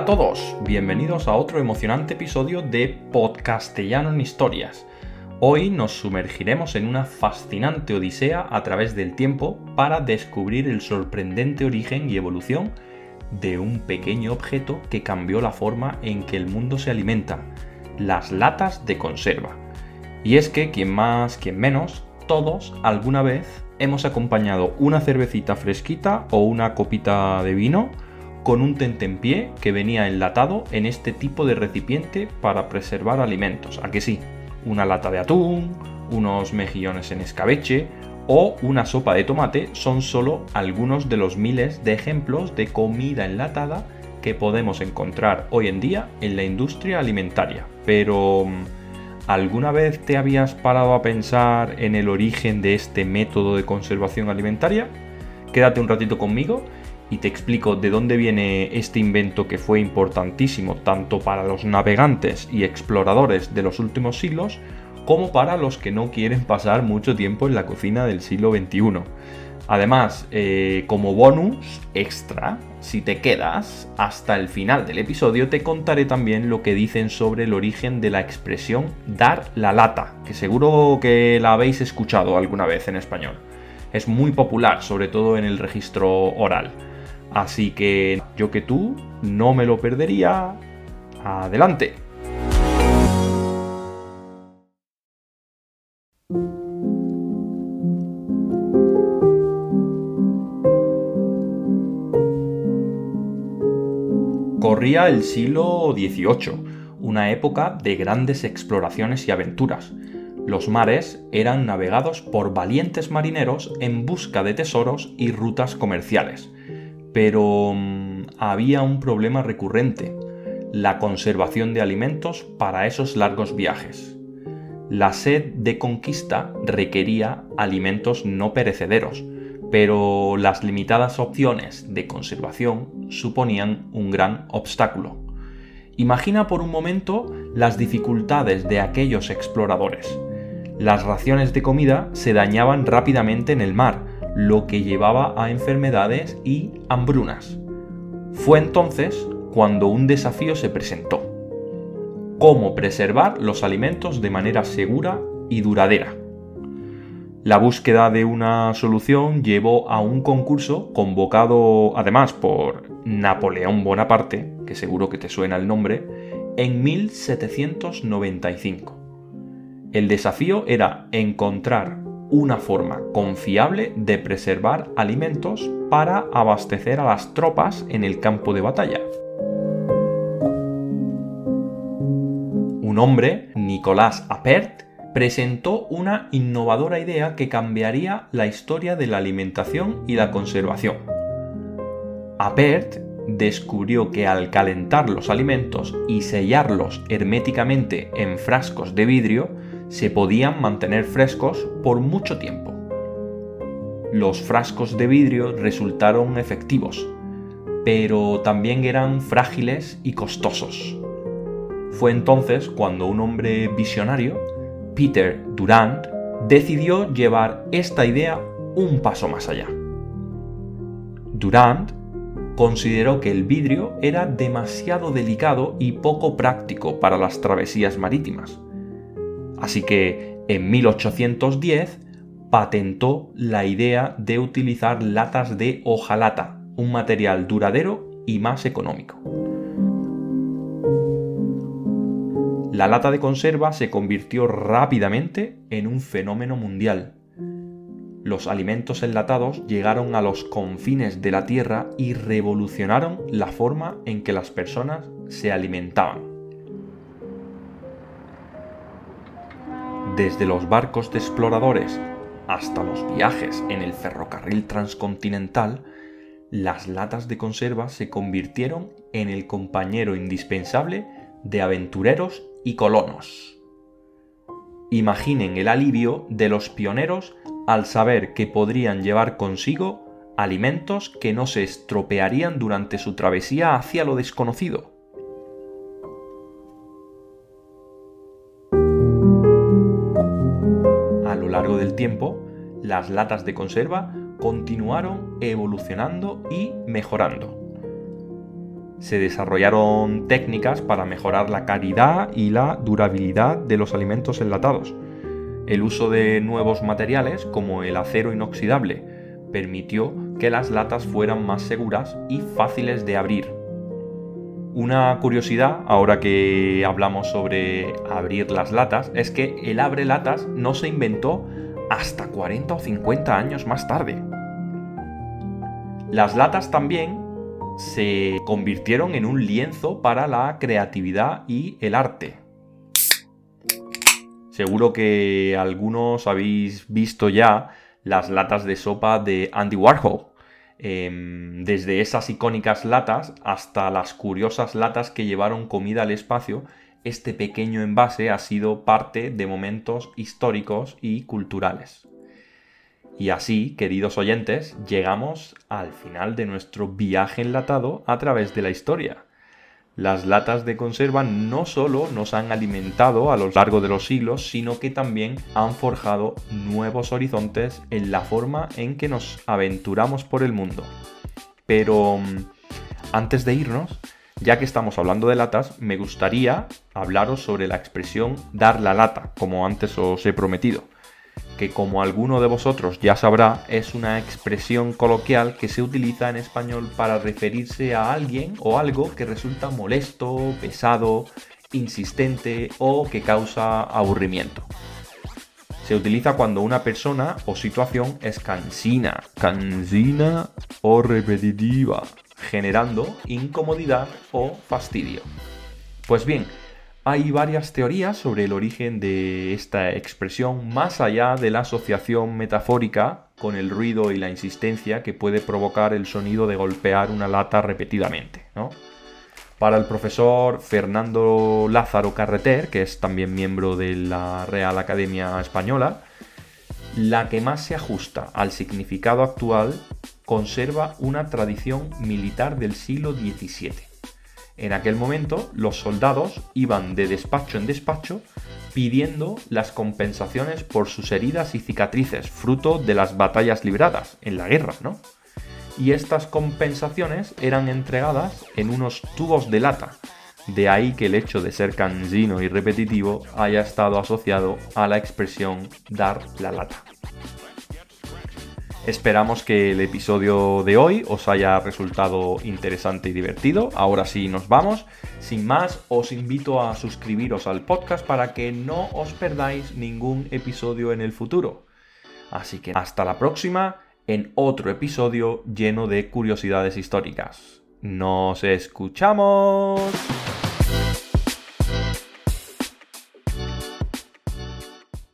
a todos, bienvenidos a otro emocionante episodio de Podcastellano en Historias. Hoy nos sumergiremos en una fascinante odisea a través del tiempo para descubrir el sorprendente origen y evolución de un pequeño objeto que cambió la forma en que el mundo se alimenta, las latas de conserva. Y es que, quien más, quien menos, todos alguna vez hemos acompañado una cervecita fresquita o una copita de vino con un tentempié que venía enlatado en este tipo de recipiente para preservar alimentos. ¿A que sí? Una lata de atún, unos mejillones en escabeche o una sopa de tomate son solo algunos de los miles de ejemplos de comida enlatada que podemos encontrar hoy en día en la industria alimentaria. Pero, ¿alguna vez te habías parado a pensar en el origen de este método de conservación alimentaria? Quédate un ratito conmigo y te explico de dónde viene este invento que fue importantísimo tanto para los navegantes y exploradores de los últimos siglos como para los que no quieren pasar mucho tiempo en la cocina del siglo XXI. Además, eh, como bonus extra, si te quedas hasta el final del episodio, te contaré también lo que dicen sobre el origen de la expresión dar la lata, que seguro que la habéis escuchado alguna vez en español. Es muy popular, sobre todo en el registro oral. Así que yo que tú no me lo perdería. Adelante. Corría el siglo XVIII, una época de grandes exploraciones y aventuras. Los mares eran navegados por valientes marineros en busca de tesoros y rutas comerciales pero mm, había un problema recurrente, la conservación de alimentos para esos largos viajes. La sed de conquista requería alimentos no perecederos, pero las limitadas opciones de conservación suponían un gran obstáculo. Imagina por un momento las dificultades de aquellos exploradores. Las raciones de comida se dañaban rápidamente en el mar, lo que llevaba a enfermedades y hambrunas. Fue entonces cuando un desafío se presentó. Cómo preservar los alimentos de manera segura y duradera. La búsqueda de una solución llevó a un concurso convocado además por Napoleón Bonaparte, que seguro que te suena el nombre, en 1795. El desafío era encontrar una forma confiable de preservar alimentos para abastecer a las tropas en el campo de batalla. Un hombre, Nicolas Appert, presentó una innovadora idea que cambiaría la historia de la alimentación y la conservación. Appert descubrió que al calentar los alimentos y sellarlos herméticamente en frascos de vidrio, se podían mantener frescos por mucho tiempo. Los frascos de vidrio resultaron efectivos, pero también eran frágiles y costosos. Fue entonces cuando un hombre visionario, Peter Durand, decidió llevar esta idea un paso más allá. Durand consideró que el vidrio era demasiado delicado y poco práctico para las travesías marítimas Así que en 1810 patentó la idea de utilizar latas de hojalata, un material duradero y más económico. La lata de conserva se convirtió rápidamente en un fenómeno mundial. Los alimentos enlatados llegaron a los confines de la Tierra y revolucionaron la forma en que las personas se alimentaban. Desde los barcos de exploradores hasta los viajes en el ferrocarril transcontinental, las latas de conserva se convirtieron en el compañero indispensable de aventureros y colonos. Imaginen el alivio de los pioneros al saber que podrían llevar consigo alimentos que no se estropearían durante su travesía hacia lo desconocido. Del tiempo, las latas de conserva continuaron evolucionando y mejorando. Se desarrollaron técnicas para mejorar la calidad y la durabilidad de los alimentos enlatados. El uso de nuevos materiales como el acero inoxidable permitió que las latas fueran más seguras y fáciles de abrir. Una curiosidad, ahora que hablamos sobre abrir las latas, es que el abre latas no se inventó hasta 40 o 50 años más tarde. Las latas también se convirtieron en un lienzo para la creatividad y el arte. Seguro que algunos habéis visto ya las latas de sopa de Andy Warhol. Em, desde esas icónicas latas hasta las curiosas latas que llevaron comida al espacio, este pequeño envase ha sido parte de momentos históricos y culturales. Y así, queridos oyentes, llegamos al final de nuestro viaje enlatado a través de la historia. Las latas de conserva no solo nos han alimentado a lo largo de los siglos, sino que también han forjado nuevos horizontes en la forma en que nos aventuramos por el mundo. Pero mm, antes de irnos, ya que estamos hablando de latas, me gustaría hablaros sobre la expresión dar la lata, como antes os he prometido que como alguno de vosotros ya sabrá, es una expresión coloquial que se utiliza en español para referirse a alguien o algo que resulta molesto, pesado, insistente o que causa aburrimiento. Se utiliza cuando una persona o situación es cansina, cansina o repetitiva, generando incomodidad o fastidio. Pues bien, hay varias teorías sobre el origen de esta expresión más allá de la asociación metafórica con el ruido y la insistencia que puede provocar el sonido de golpear una lata repetidamente. Para el profesor Fernando Lázaro Carreter, que es también miembro de la Real Academia Española, la que más se ajusta al significado actual conserva una tradición militar del siglo XVII en aquel momento, los soldados iban de despacho en despacho pidiendo las compensaciones por sus heridas y cicatrices, fruto de las batallas libradas en la guerra, ¿no? Y estas compensaciones eran entregadas en unos tubos de lata. De ahí que el hecho de ser cansino y repetitivo haya estado asociado a la expresión dar la lata. Esperamos que el episodio de hoy os haya resultado interesante y divertido. Ahora sí nos vamos. Sin más, os invito a suscribiros al podcast para que no os perdáis ningún episodio en el futuro. Así que hasta la próxima en otro episodio lleno de curiosidades históricas. Nos escuchamos.